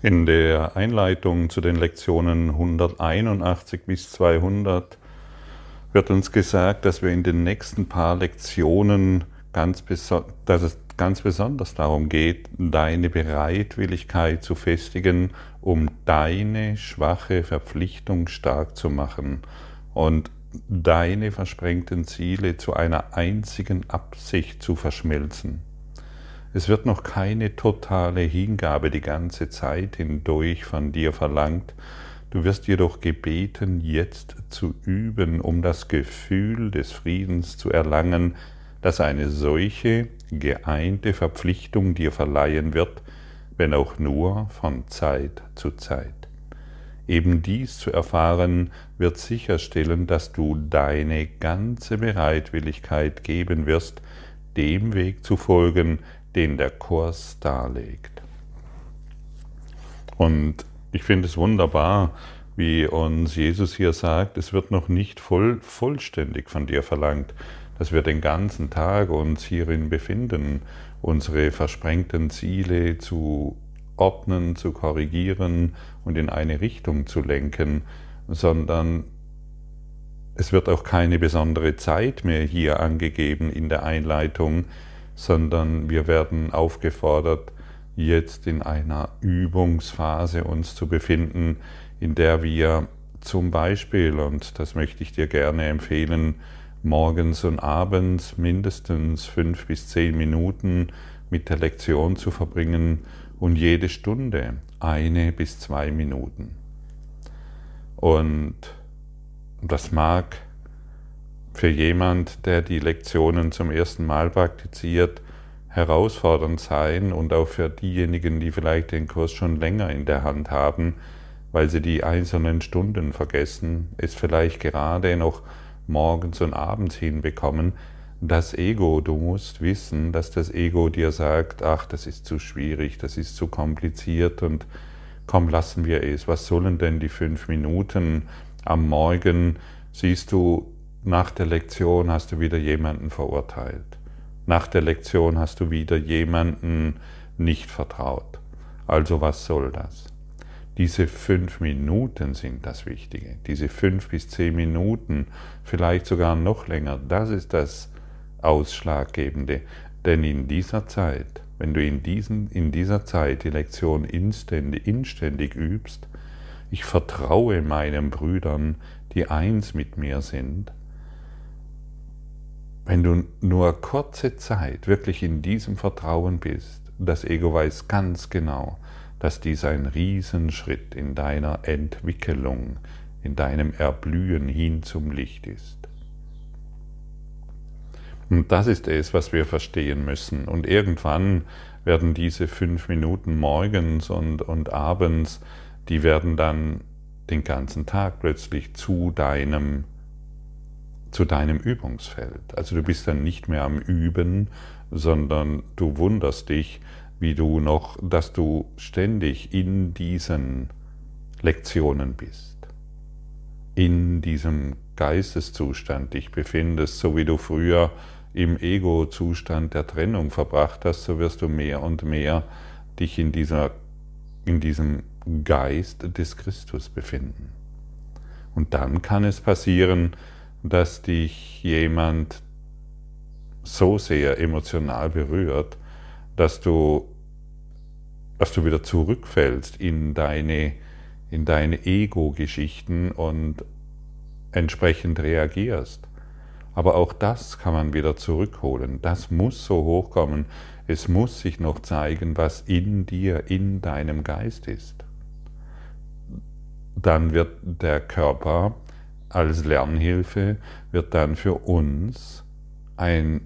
In der Einleitung zu den Lektionen 181 bis 200 wird uns gesagt, dass wir in den nächsten paar Lektionen ganz, dass es ganz besonders darum geht, deine Bereitwilligkeit zu festigen, um deine schwache Verpflichtung stark zu machen und deine versprengten Ziele zu einer einzigen Absicht zu verschmelzen. Es wird noch keine totale Hingabe die ganze Zeit hindurch von dir verlangt, du wirst jedoch gebeten, jetzt zu üben, um das Gefühl des Friedens zu erlangen, das eine solche geeinte Verpflichtung dir verleihen wird, wenn auch nur von Zeit zu Zeit. Eben dies zu erfahren wird sicherstellen, dass du deine ganze Bereitwilligkeit geben wirst, dem Weg zu folgen, den der Kurs darlegt. Und ich finde es wunderbar, wie uns Jesus hier sagt, es wird noch nicht voll, vollständig von dir verlangt, dass wir den ganzen Tag uns hierin befinden, unsere versprengten Ziele zu ordnen, zu korrigieren und in eine Richtung zu lenken, sondern es wird auch keine besondere Zeit mehr hier angegeben in der Einleitung, sondern wir werden aufgefordert, jetzt in einer Übungsphase uns zu befinden, in der wir zum Beispiel, und das möchte ich dir gerne empfehlen, morgens und abends mindestens fünf bis zehn Minuten mit der Lektion zu verbringen und jede Stunde eine bis zwei Minuten. Und das mag für jemand, der die Lektionen zum ersten Mal praktiziert, herausfordernd sein und auch für diejenigen, die vielleicht den Kurs schon länger in der Hand haben, weil sie die einzelnen Stunden vergessen, es vielleicht gerade noch morgens und abends hinbekommen, das Ego, du musst wissen, dass das Ego dir sagt, ach, das ist zu schwierig, das ist zu kompliziert und komm, lassen wir es. Was sollen denn die fünf Minuten am Morgen? Siehst du, nach der Lektion hast du wieder jemanden verurteilt. Nach der Lektion hast du wieder jemanden nicht vertraut. Also was soll das? Diese fünf Minuten sind das Wichtige. Diese fünf bis zehn Minuten, vielleicht sogar noch länger, das ist das Ausschlaggebende. Denn in dieser Zeit, wenn du in, diesen, in dieser Zeit die Lektion inständig, inständig übst, ich vertraue meinen Brüdern, die eins mit mir sind, wenn du nur kurze Zeit wirklich in diesem Vertrauen bist, das Ego weiß ganz genau, dass dies ein Riesenschritt in deiner Entwicklung, in deinem Erblühen hin zum Licht ist. Und das ist es, was wir verstehen müssen. Und irgendwann werden diese fünf Minuten morgens und, und abends, die werden dann den ganzen Tag plötzlich zu deinem, zu deinem Übungsfeld. Also du bist dann nicht mehr am Üben, sondern du wunderst dich, wie du noch, dass du ständig in diesen Lektionen bist, in diesem Geisteszustand dich befindest, so wie du früher im Ego-Zustand der Trennung verbracht hast, so wirst du mehr und mehr dich in, dieser, in diesem Geist des Christus befinden. Und dann kann es passieren, dass dich jemand so sehr emotional berührt, dass du, dass du wieder zurückfällst in deine, in deine Ego-Geschichten und entsprechend reagierst. Aber auch das kann man wieder zurückholen. Das muss so hochkommen. Es muss sich noch zeigen, was in dir, in deinem Geist ist. Dann wird der Körper als Lernhilfe, wird dann für uns ein,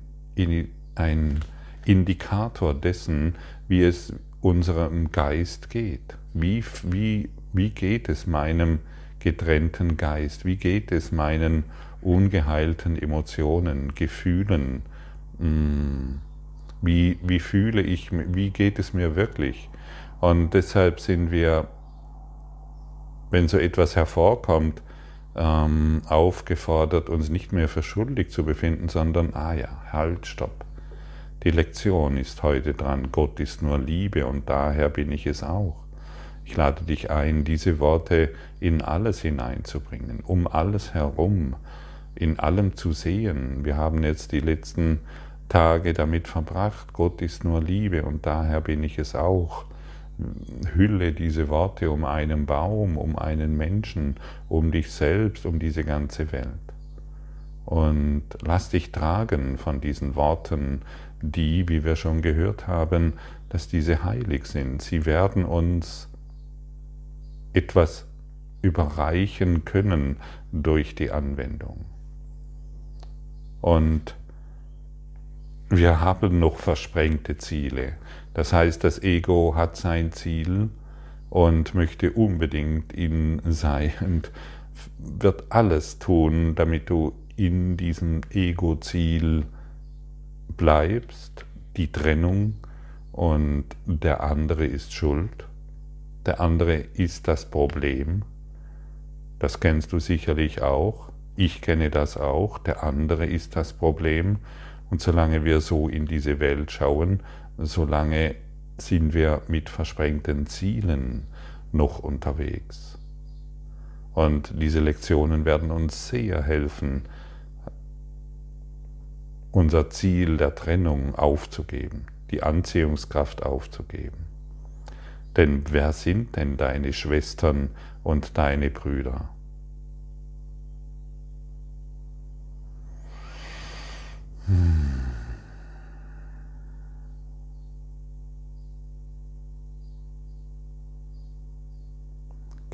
ein Indikator dessen, wie es unserem Geist geht. Wie, wie, wie geht es meinem getrennten Geist? Wie geht es meinen ungeheilten Emotionen, Gefühlen. Mm, wie, wie fühle ich, wie geht es mir wirklich? Und deshalb sind wir, wenn so etwas hervorkommt, ähm, aufgefordert, uns nicht mehr für schuldig zu befinden, sondern, ah ja, halt, stopp. Die Lektion ist heute dran. Gott ist nur Liebe und daher bin ich es auch. Ich lade dich ein, diese Worte in alles hineinzubringen, um alles herum, in allem zu sehen. Wir haben jetzt die letzten Tage damit verbracht, Gott ist nur Liebe und daher bin ich es auch. Hülle diese Worte um einen Baum, um einen Menschen, um dich selbst, um diese ganze Welt. Und lass dich tragen von diesen Worten, die, wie wir schon gehört haben, dass diese heilig sind. Sie werden uns etwas überreichen können durch die Anwendung. Und wir haben noch versprengte Ziele. Das heißt, das Ego hat sein Ziel und möchte unbedingt in sein und wird alles tun, damit du in diesem Ego-Ziel bleibst, die Trennung und der andere ist schuld, der andere ist das Problem, das kennst du sicherlich auch, ich kenne das auch, der andere ist das Problem. Und solange wir so in diese Welt schauen, solange sind wir mit versprengten Zielen noch unterwegs. Und diese Lektionen werden uns sehr helfen, unser Ziel der Trennung aufzugeben, die Anziehungskraft aufzugeben. Denn wer sind denn deine Schwestern und deine Brüder? Hm.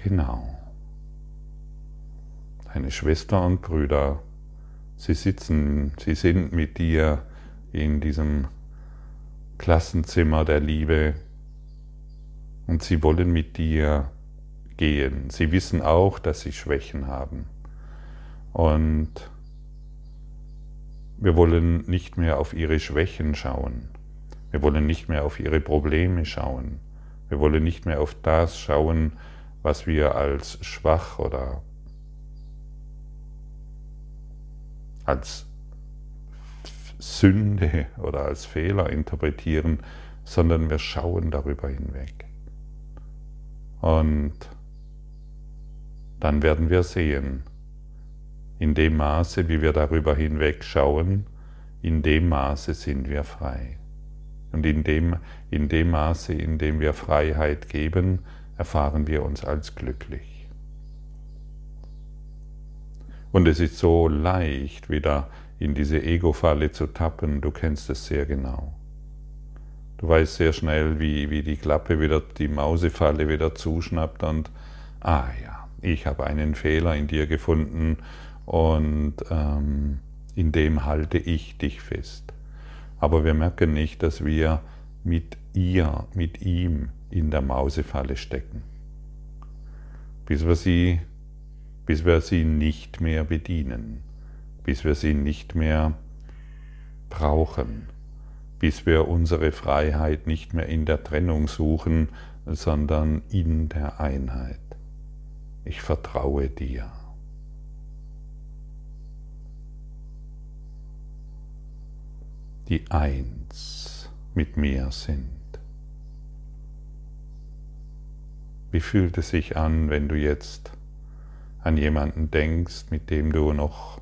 Genau. Deine Schwester und Brüder Sie sitzen, sie sind mit dir in diesem Klassenzimmer der Liebe und sie wollen mit dir gehen. Sie wissen auch, dass sie Schwächen haben. Und wir wollen nicht mehr auf ihre Schwächen schauen. Wir wollen nicht mehr auf ihre Probleme schauen. Wir wollen nicht mehr auf das schauen, was wir als schwach oder als Sünde oder als Fehler interpretieren, sondern wir schauen darüber hinweg. Und dann werden wir sehen, in dem Maße, wie wir darüber hinweg schauen, in dem Maße sind wir frei. Und in dem, in dem Maße, in dem wir Freiheit geben, erfahren wir uns als glücklich. Und es ist so leicht, wieder in diese Ego-Falle zu tappen. Du kennst es sehr genau. Du weißt sehr schnell, wie, wie die Klappe wieder, die Mausefalle wieder zuschnappt und, ah ja, ich habe einen Fehler in dir gefunden und ähm, in dem halte ich dich fest. Aber wir merken nicht, dass wir mit ihr, mit ihm in der Mausefalle stecken. Bis wir sie bis wir sie nicht mehr bedienen, bis wir sie nicht mehr brauchen, bis wir unsere Freiheit nicht mehr in der Trennung suchen, sondern in der Einheit. Ich vertraue dir. Die eins mit mir sind. Wie fühlt es sich an, wenn du jetzt an jemanden denkst, mit dem du noch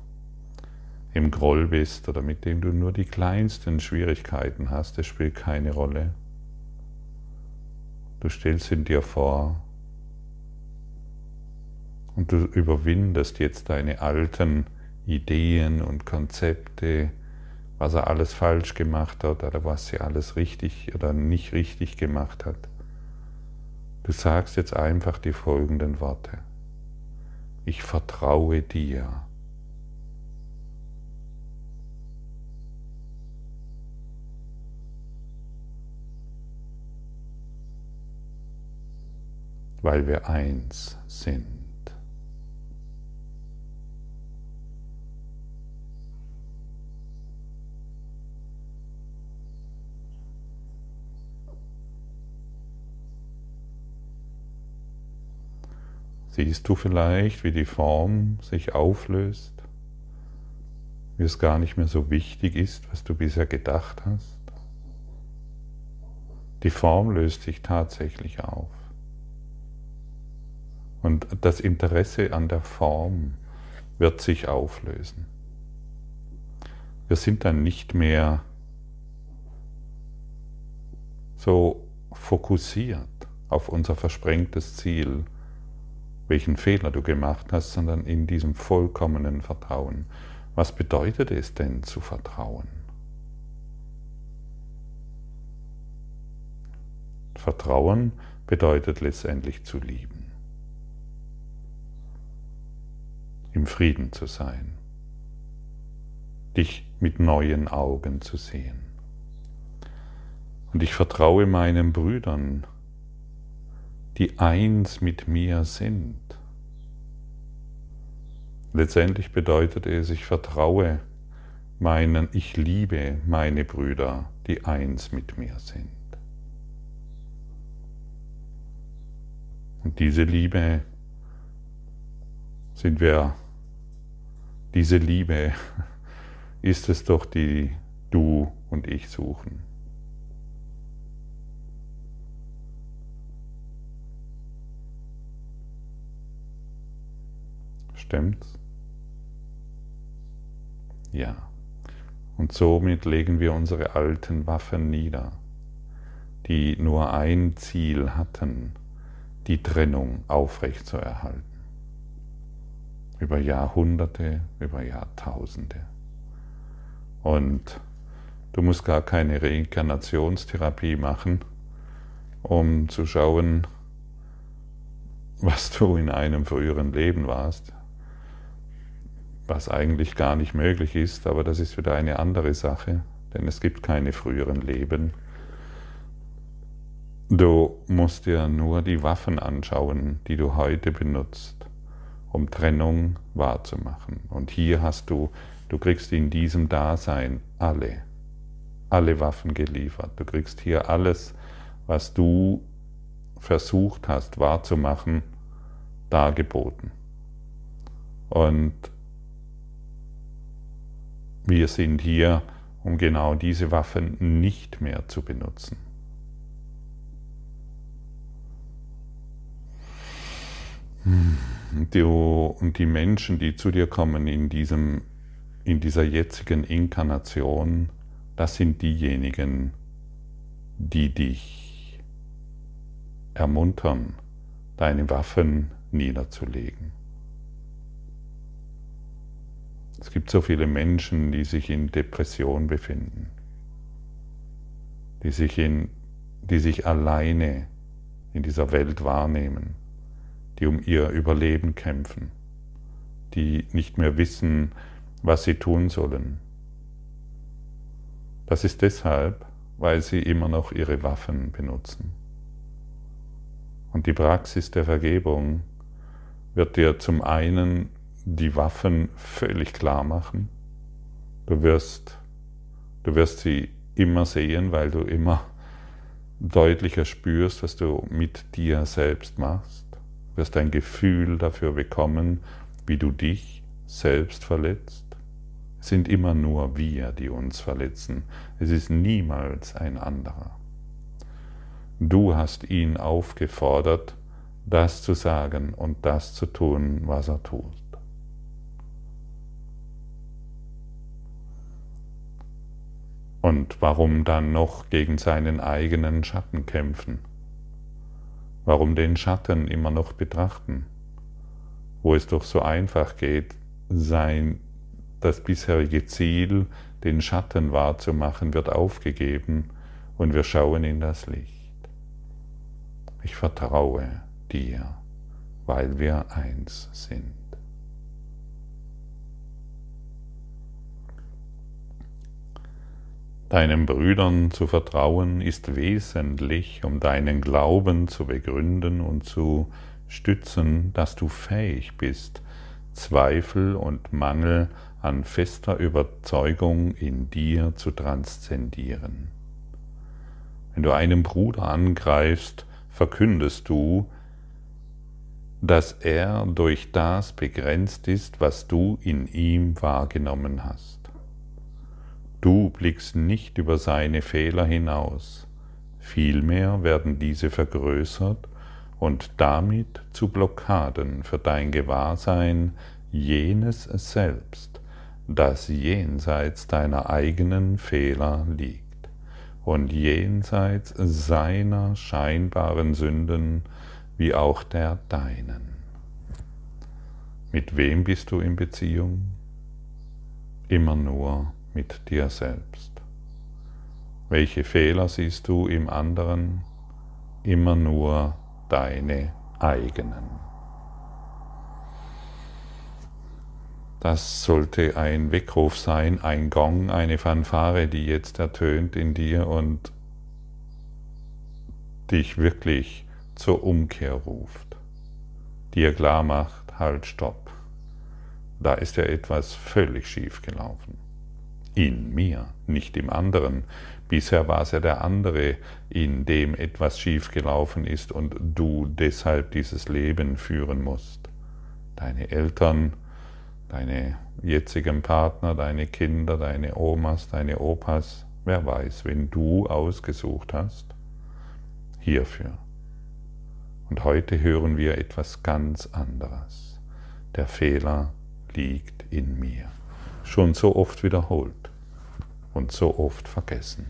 im Groll bist oder mit dem du nur die kleinsten Schwierigkeiten hast, es spielt keine Rolle. Du stellst ihn dir vor und du überwindest jetzt deine alten Ideen und Konzepte, was er alles falsch gemacht hat oder was sie alles richtig oder nicht richtig gemacht hat. Du sagst jetzt einfach die folgenden Worte ich vertraue dir. Weil wir eins sind. Siehst du vielleicht, wie die Form sich auflöst, wie es gar nicht mehr so wichtig ist, was du bisher gedacht hast? Die Form löst sich tatsächlich auf. Und das Interesse an der Form wird sich auflösen. Wir sind dann nicht mehr so fokussiert auf unser versprengtes Ziel, welchen Fehler du gemacht hast, sondern in diesem vollkommenen Vertrauen. Was bedeutet es denn zu vertrauen? Vertrauen bedeutet letztendlich zu lieben, im Frieden zu sein, dich mit neuen Augen zu sehen. Und ich vertraue meinen Brüdern, die eins mit mir sind. Letztendlich bedeutet es, ich vertraue meinen, ich liebe meine Brüder, die eins mit mir sind. Und diese Liebe sind wir, diese Liebe ist es doch, die du und ich suchen. Stimmt's? Ja. Und somit legen wir unsere alten Waffen nieder, die nur ein Ziel hatten, die Trennung aufrechtzuerhalten. Über Jahrhunderte, über Jahrtausende. Und du musst gar keine Reinkarnationstherapie machen, um zu schauen, was du in einem früheren Leben warst was eigentlich gar nicht möglich ist, aber das ist wieder eine andere Sache, denn es gibt keine früheren Leben. Du musst dir nur die Waffen anschauen, die du heute benutzt, um Trennung wahrzumachen. Und hier hast du, du kriegst in diesem Dasein alle, alle Waffen geliefert. Du kriegst hier alles, was du versucht hast wahrzumachen, dargeboten. Und wir sind hier, um genau diese Waffen nicht mehr zu benutzen. Und die Menschen, die zu dir kommen in, diesem, in dieser jetzigen Inkarnation, das sind diejenigen, die dich ermuntern, deine Waffen niederzulegen. Es gibt so viele Menschen, die sich in Depression befinden, die sich, in, die sich alleine in dieser Welt wahrnehmen, die um ihr Überleben kämpfen, die nicht mehr wissen, was sie tun sollen. Das ist deshalb, weil sie immer noch ihre Waffen benutzen. Und die Praxis der Vergebung wird dir zum einen die Waffen völlig klar machen. Du wirst, du wirst sie immer sehen, weil du immer deutlicher spürst, was du mit dir selbst machst. Du wirst ein Gefühl dafür bekommen, wie du dich selbst verletzt. Es sind immer nur wir, die uns verletzen. Es ist niemals ein anderer. Du hast ihn aufgefordert, das zu sagen und das zu tun, was er tut. Und warum dann noch gegen seinen eigenen Schatten kämpfen? Warum den Schatten immer noch betrachten? Wo es doch so einfach geht, sein, das bisherige Ziel, den Schatten wahrzumachen, wird aufgegeben und wir schauen in das Licht. Ich vertraue dir, weil wir eins sind. Deinen Brüdern zu vertrauen ist wesentlich, um deinen Glauben zu begründen und zu stützen, dass du fähig bist, Zweifel und Mangel an fester Überzeugung in dir zu transzendieren. Wenn du einen Bruder angreifst, verkündest du, dass er durch das begrenzt ist, was du in ihm wahrgenommen hast. Du blickst nicht über seine Fehler hinaus, vielmehr werden diese vergrößert und damit zu Blockaden für dein Gewahrsein jenes Selbst, das jenseits deiner eigenen Fehler liegt und jenseits seiner scheinbaren Sünden wie auch der deinen. Mit wem bist du in Beziehung? Immer nur mit dir selbst. Welche Fehler siehst du im anderen? Immer nur deine eigenen. Das sollte ein Weckruf sein, ein Gong, eine Fanfare, die jetzt ertönt in dir und dich wirklich zur Umkehr ruft, dir klar macht, halt, stopp. Da ist ja etwas völlig schief gelaufen. In mir, nicht im anderen. Bisher war es ja der andere, in dem etwas schief gelaufen ist und du deshalb dieses Leben führen musst. Deine Eltern, deine jetzigen Partner, deine Kinder, deine Omas, deine Opas, wer weiß, wenn du ausgesucht hast, hierfür. Und heute hören wir etwas ganz anderes. Der Fehler liegt in mir. Schon so oft wiederholt und so oft vergessen.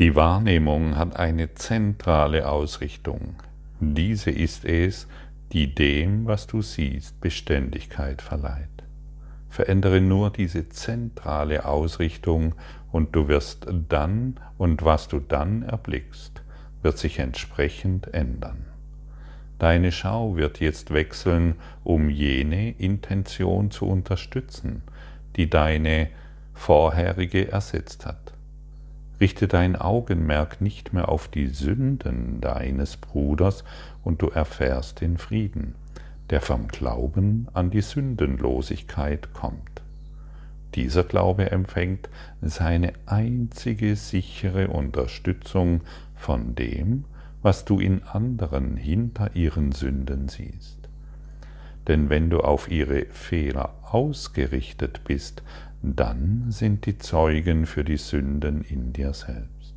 Die Wahrnehmung hat eine zentrale Ausrichtung. Diese ist es, die dem, was du siehst, Beständigkeit verleiht. Verändere nur diese zentrale Ausrichtung und du wirst dann und was du dann erblickst, wird sich entsprechend ändern. Deine Schau wird jetzt wechseln, um jene Intention zu unterstützen, die deine vorherige ersetzt hat. Richte dein Augenmerk nicht mehr auf die Sünden deines Bruders und du erfährst den Frieden, der vom Glauben an die Sündenlosigkeit kommt. Dieser Glaube empfängt seine einzige sichere Unterstützung von dem, was du in anderen hinter ihren Sünden siehst. Denn wenn du auf ihre Fehler ausgerichtet bist, dann sind die Zeugen für die Sünden in dir selbst.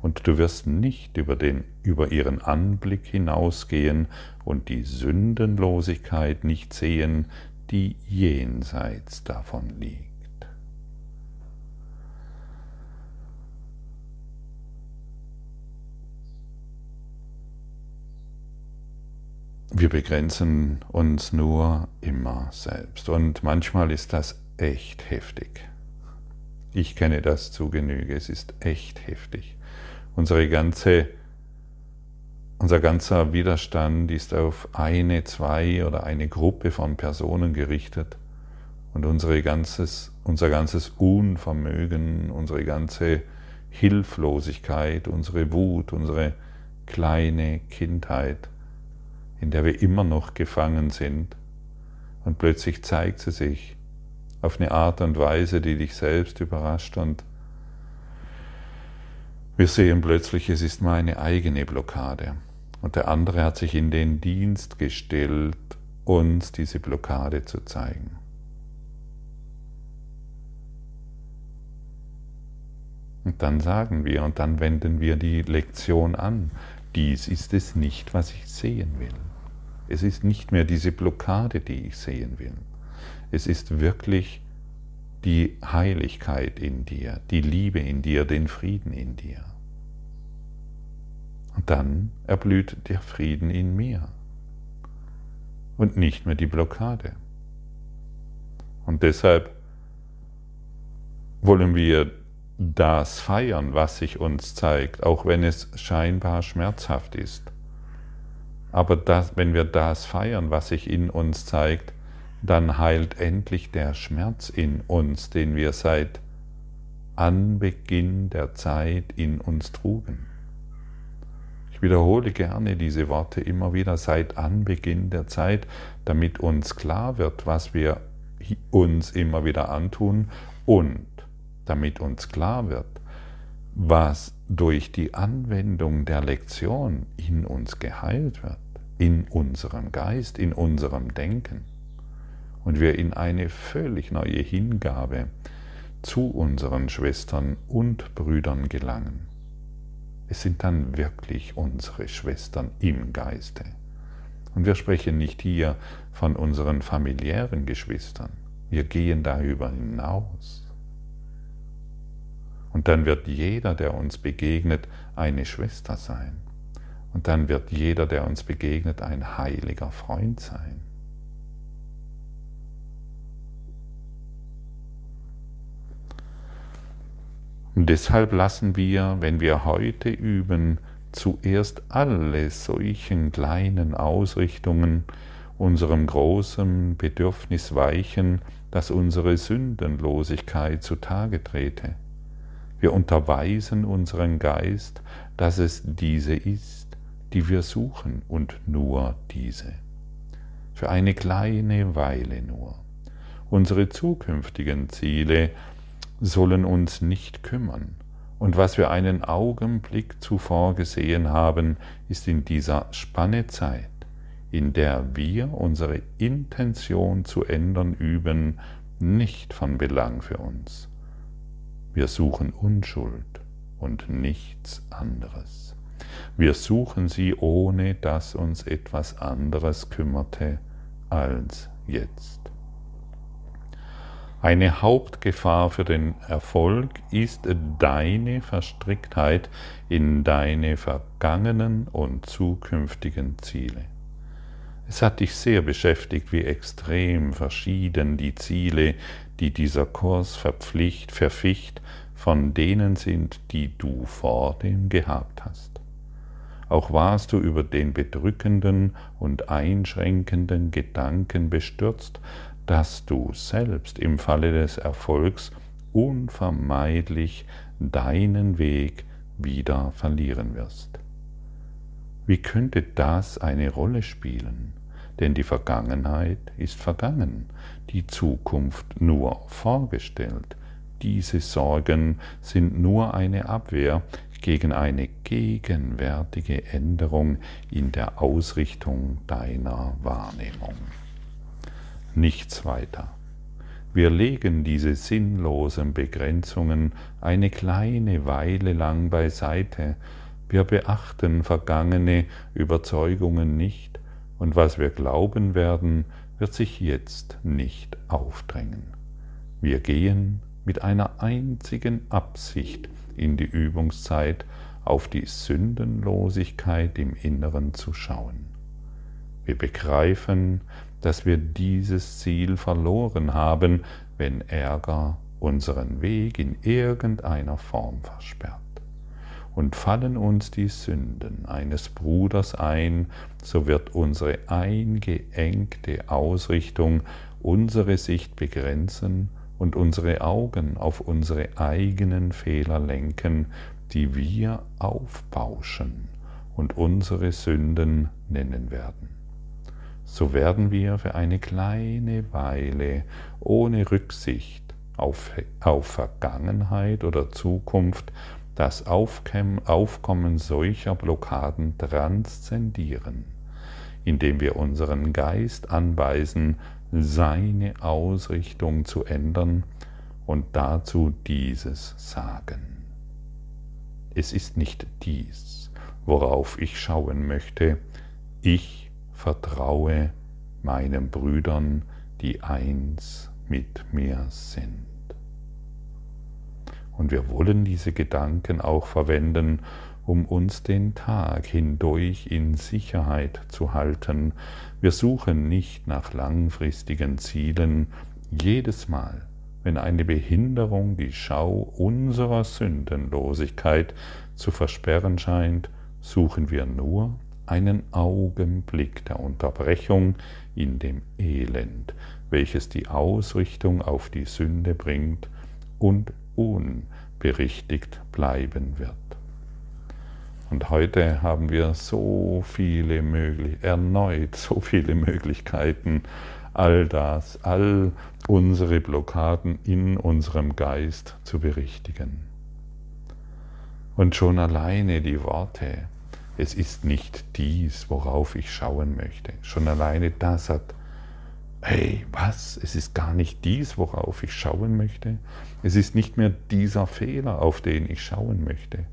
Und du wirst nicht über, den, über ihren Anblick hinausgehen und die Sündenlosigkeit nicht sehen, die jenseits davon liegt. Wir begrenzen uns nur immer selbst und manchmal ist das echt heftig. Ich kenne das zu Genüge, es ist echt heftig. Unsere ganze, unser ganzer Widerstand ist auf eine, zwei oder eine Gruppe von Personen gerichtet und unsere ganzes, unser ganzes Unvermögen, unsere ganze Hilflosigkeit, unsere Wut, unsere kleine Kindheit, in der wir immer noch gefangen sind, und plötzlich zeigt sie sich auf eine Art und Weise, die dich selbst überrascht und wir sehen plötzlich, es ist meine eigene Blockade. Und der andere hat sich in den Dienst gestellt, uns diese Blockade zu zeigen. Und dann sagen wir und dann wenden wir die Lektion an. Dies ist es nicht, was ich sehen will. Es ist nicht mehr diese Blockade, die ich sehen will. Es ist wirklich die Heiligkeit in dir, die Liebe in dir, den Frieden in dir. Und dann erblüht der Frieden in mir und nicht mehr die Blockade. Und deshalb wollen wir das feiern, was sich uns zeigt, auch wenn es scheinbar schmerzhaft ist. Aber das, wenn wir das feiern, was sich in uns zeigt, dann heilt endlich der Schmerz in uns, den wir seit Anbeginn der Zeit in uns trugen. Ich wiederhole gerne diese Worte immer wieder seit Anbeginn der Zeit, damit uns klar wird, was wir uns immer wieder antun und damit uns klar wird, was durch die Anwendung der Lektion in uns geheilt wird, in unserem Geist, in unserem Denken und wir in eine völlig neue Hingabe zu unseren Schwestern und Brüdern gelangen. es sind dann wirklich unsere Schwestern im Geiste. Und wir sprechen nicht hier von unseren familiären Geschwistern. Wir gehen darüber hinaus. Und dann wird jeder, der uns begegnet, eine Schwester sein. Und dann wird jeder, der uns begegnet, ein heiliger Freund sein. Und deshalb lassen wir, wenn wir heute üben, zuerst alle solchen kleinen Ausrichtungen unserem großen Bedürfnis weichen, dass unsere Sündenlosigkeit zutage trete. Wir unterweisen unseren Geist, dass es diese ist, die wir suchen und nur diese. Für eine kleine Weile nur. Unsere zukünftigen Ziele sollen uns nicht kümmern. Und was wir einen Augenblick zuvor gesehen haben, ist in dieser Spanne Zeit, in der wir unsere Intention zu ändern üben, nicht von Belang für uns. Wir suchen Unschuld und nichts anderes. Wir suchen sie, ohne dass uns etwas anderes kümmerte als jetzt. Eine Hauptgefahr für den Erfolg ist deine Verstricktheit in deine vergangenen und zukünftigen Ziele. Es hat dich sehr beschäftigt, wie extrem verschieden die Ziele, die dieser Kurs verpflicht, verficht, von denen sind, die du vor dem gehabt hast. Auch warst du über den bedrückenden und einschränkenden Gedanken bestürzt, dass du selbst im Falle des Erfolgs unvermeidlich deinen Weg wieder verlieren wirst. Wie könnte das eine Rolle spielen? Denn die Vergangenheit ist vergangen, die Zukunft nur vorgestellt. Diese Sorgen sind nur eine Abwehr gegen eine gegenwärtige Änderung in der Ausrichtung deiner Wahrnehmung nichts weiter. Wir legen diese sinnlosen Begrenzungen eine kleine Weile lang beiseite, wir beachten vergangene Überzeugungen nicht, und was wir glauben werden, wird sich jetzt nicht aufdrängen. Wir gehen mit einer einzigen Absicht in die Übungszeit, auf die Sündenlosigkeit im Inneren zu schauen. Wir begreifen, dass wir dieses Ziel verloren haben, wenn Ärger unseren Weg in irgendeiner Form versperrt. Und fallen uns die Sünden eines Bruders ein, so wird unsere eingeengte Ausrichtung unsere Sicht begrenzen und unsere Augen auf unsere eigenen Fehler lenken, die wir aufbauschen und unsere Sünden nennen werden. So werden wir für eine kleine Weile ohne Rücksicht auf, auf Vergangenheit oder Zukunft das Aufkommen solcher Blockaden transzendieren, indem wir unseren Geist anweisen, seine Ausrichtung zu ändern und dazu dieses sagen. Es ist nicht dies, worauf ich schauen möchte, ich vertraue meinen Brüdern, die eins mit mir sind. Und wir wollen diese Gedanken auch verwenden, um uns den Tag hindurch in Sicherheit zu halten. Wir suchen nicht nach langfristigen Zielen. Jedes Mal, wenn eine Behinderung die Schau unserer Sündenlosigkeit zu versperren scheint, suchen wir nur einen Augenblick der Unterbrechung in dem Elend, welches die Ausrichtung auf die Sünde bringt und unberichtigt bleiben wird. Und heute haben wir so viele möglich erneut so viele Möglichkeiten, all das, all unsere Blockaden in unserem Geist zu berichtigen. Und schon alleine die Worte, es ist nicht dies, worauf ich schauen möchte. Schon alleine das hat hey, was? Es ist gar nicht dies, worauf ich schauen möchte. Es ist nicht mehr dieser Fehler, auf den ich schauen möchte.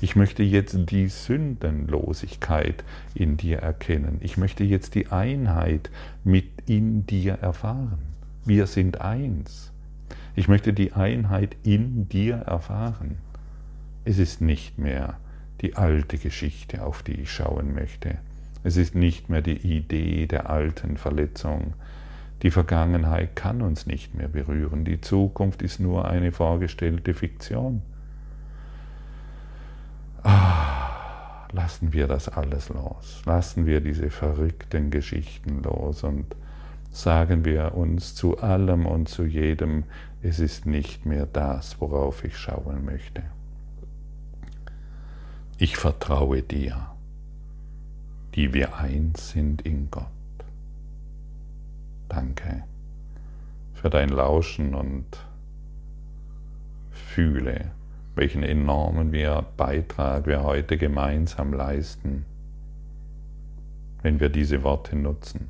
Ich möchte jetzt die Sündenlosigkeit in dir erkennen. Ich möchte jetzt die Einheit mit in dir erfahren. Wir sind eins. Ich möchte die Einheit in dir erfahren. Es ist nicht mehr die alte Geschichte, auf die ich schauen möchte. Es ist nicht mehr die Idee der alten Verletzung. Die Vergangenheit kann uns nicht mehr berühren. Die Zukunft ist nur eine vorgestellte Fiktion. Ah, lassen wir das alles los. Lassen wir diese verrückten Geschichten los und sagen wir uns zu allem und zu jedem, es ist nicht mehr das, worauf ich schauen möchte. Ich vertraue dir, die wir eins sind in Gott. Danke für dein Lauschen und fühle, welchen enormen Beitrag wir heute gemeinsam leisten, wenn wir diese Worte nutzen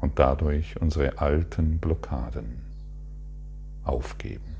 und dadurch unsere alten Blockaden aufgeben.